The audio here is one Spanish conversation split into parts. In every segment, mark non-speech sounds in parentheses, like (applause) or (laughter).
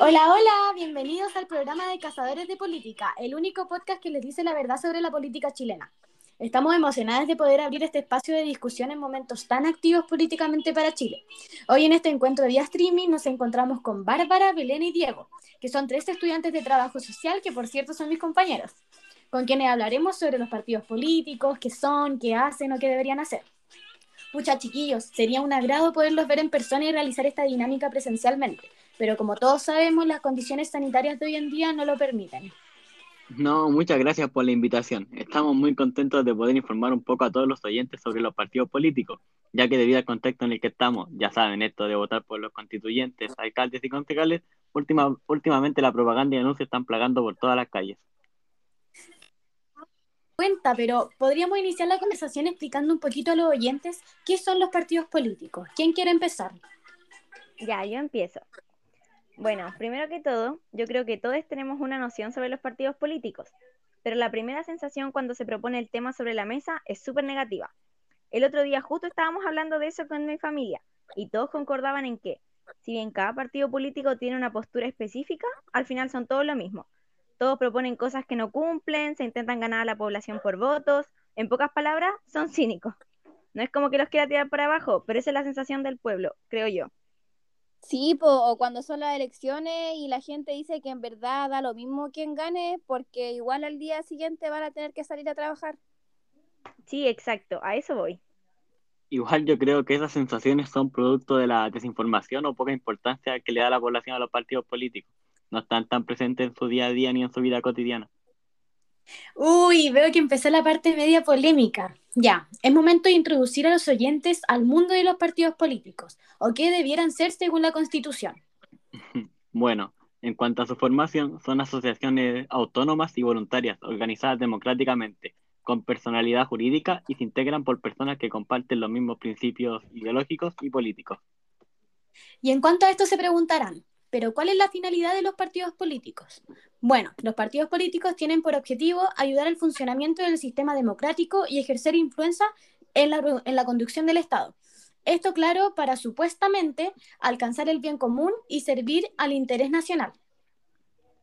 Hola, hola, bienvenidos al programa de Cazadores de Política, el único podcast que les dice la verdad sobre la política chilena. Estamos emocionadas de poder abrir este espacio de discusión en momentos tan activos políticamente para Chile. Hoy en este encuentro de vía streaming nos encontramos con Bárbara, Belén y Diego, que son tres estudiantes de trabajo social que por cierto son mis compañeros, con quienes hablaremos sobre los partidos políticos, qué son, qué hacen o qué deberían hacer. Pucha, chiquillos, sería un agrado poderlos ver en persona y realizar esta dinámica presencialmente, pero como todos sabemos, las condiciones sanitarias de hoy en día no lo permiten. No, muchas gracias por la invitación. Estamos muy contentos de poder informar un poco a todos los oyentes sobre los partidos políticos, ya que debido al contexto en el que estamos, ya saben, esto de votar por los constituyentes, alcaldes y concejales, última, últimamente la propaganda y anuncios están plagando por todas las calles. Cuenta, pero podríamos iniciar la conversación explicando un poquito a los oyentes qué son los partidos políticos. ¿Quién quiere empezar? Ya, yo empiezo. Bueno, primero que todo, yo creo que todos tenemos una noción sobre los partidos políticos, pero la primera sensación cuando se propone el tema sobre la mesa es súper negativa. El otro día justo estábamos hablando de eso con mi familia y todos concordaban en que, si bien cada partido político tiene una postura específica, al final son todos lo mismo. Todos proponen cosas que no cumplen, se intentan ganar a la población por votos, en pocas palabras, son cínicos. No es como que los quiera tirar para abajo, pero esa es la sensación del pueblo, creo yo. Sí, o cuando son las elecciones y la gente dice que en verdad da lo mismo quien gane, porque igual al día siguiente van a tener que salir a trabajar. Sí, exacto, a eso voy. Igual yo creo que esas sensaciones son producto de la desinformación o poca importancia que le da la población a los partidos políticos. No están tan presentes en su día a día ni en su vida cotidiana. Uy, veo que empezó la parte media polémica. Ya, es momento de introducir a los oyentes al mundo de los partidos políticos, o qué debieran ser según la Constitución. (laughs) Bueno, en cuanto a su formación, son asociaciones autónomas y voluntarias, organizadas democráticamente, con personalidad jurídica y se integran por personas que comparten los mismos principios ideológicos y políticos. Y en cuanto a esto se preguntarán, pero ¿cuál es la finalidad de los partidos políticos? Bueno, los partidos políticos tienen por objetivo ayudar al funcionamiento del sistema democrático y ejercer influencia en la, en la conducción del Estado. Esto, claro, para supuestamente alcanzar el bien común y servir al interés nacional.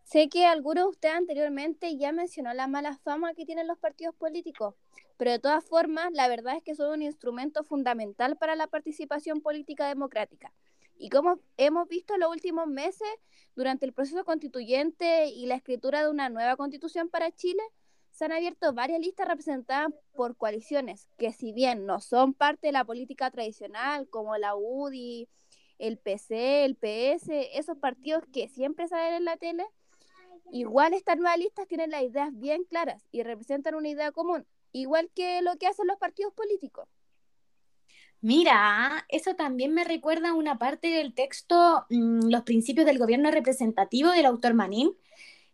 Sé que alguno de ustedes anteriormente ya mencionó la mala fama que tienen los partidos políticos, pero de todas formas, la verdad es que son un instrumento fundamental para la participación política democrática y como hemos visto en los últimos meses, durante el proceso constituyente y la escritura de una nueva constitución para Chile, se han abierto varias listas representadas por coaliciones que si bien no son parte de la política tradicional, como la UDI, el PC, el PS, esos partidos que siempre salen en la tele, igual estas nuevas listas tienen las ideas bien claras y representan una idea común, igual que lo que hacen los partidos políticos. Mira, eso también me recuerda una parte del texto mm, Los principios del gobierno representativo del autor Manín,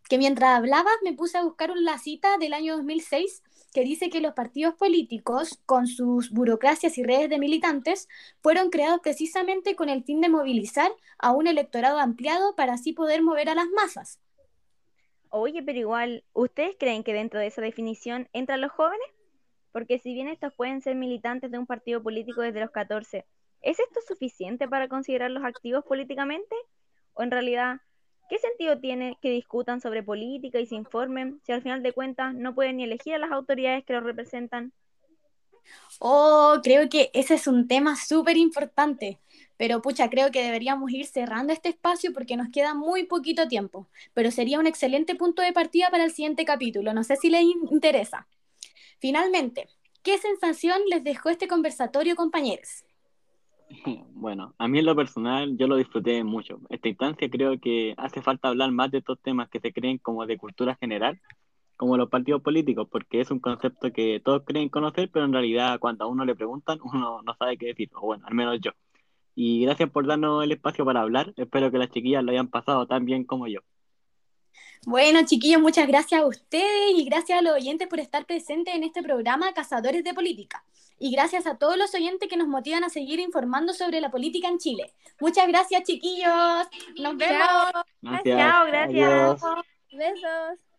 que mientras hablabas me puse a buscar una cita del año 2006 que dice que los partidos políticos, con sus burocracias y redes de militantes, fueron creados precisamente con el fin de movilizar a un electorado ampliado para así poder mover a las masas. Oye, pero igual, ¿ustedes creen que dentro de esa definición entran los jóvenes? Porque si bien estos pueden ser militantes de un partido político desde los 14, ¿es esto suficiente para considerarlos activos políticamente? ¿O en realidad, qué sentido tiene que discutan sobre política y se informen si al final de cuentas no pueden ni elegir a las autoridades que los representan? Oh, creo que ese es un tema súper importante. Pero pucha, creo que deberíamos ir cerrando este espacio porque nos queda muy poquito tiempo. Pero sería un excelente punto de partida para el siguiente capítulo. No sé si les interesa. Finalmente, ¿qué sensación les dejó este conversatorio, compañeros? (laughs) Bueno, a mí en lo personal yo lo disfruté mucho. Esta instancia creo que hace falta hablar más de estos temas que se creen como de cultura general, como los partidos políticos, porque es un concepto que todos creen conocer, pero en realidad cuando a uno le preguntan, (laughs) uno no sabe qué decir, o bueno, al menos yo. Y gracias por darnos el espacio para hablar. Espero que las chiquillas lo hayan pasado tan bien como yo. Bueno, chiquillos, muchas gracias a ustedes y gracias a los oyentes por estar presentes en este programa Cazadores de Política. Y gracias a todos los oyentes que nos motivan a seguir informando sobre la política en Chile. Muchas gracias, chiquillos. Nos vemos. Gracias. Chao, gracias. Besos.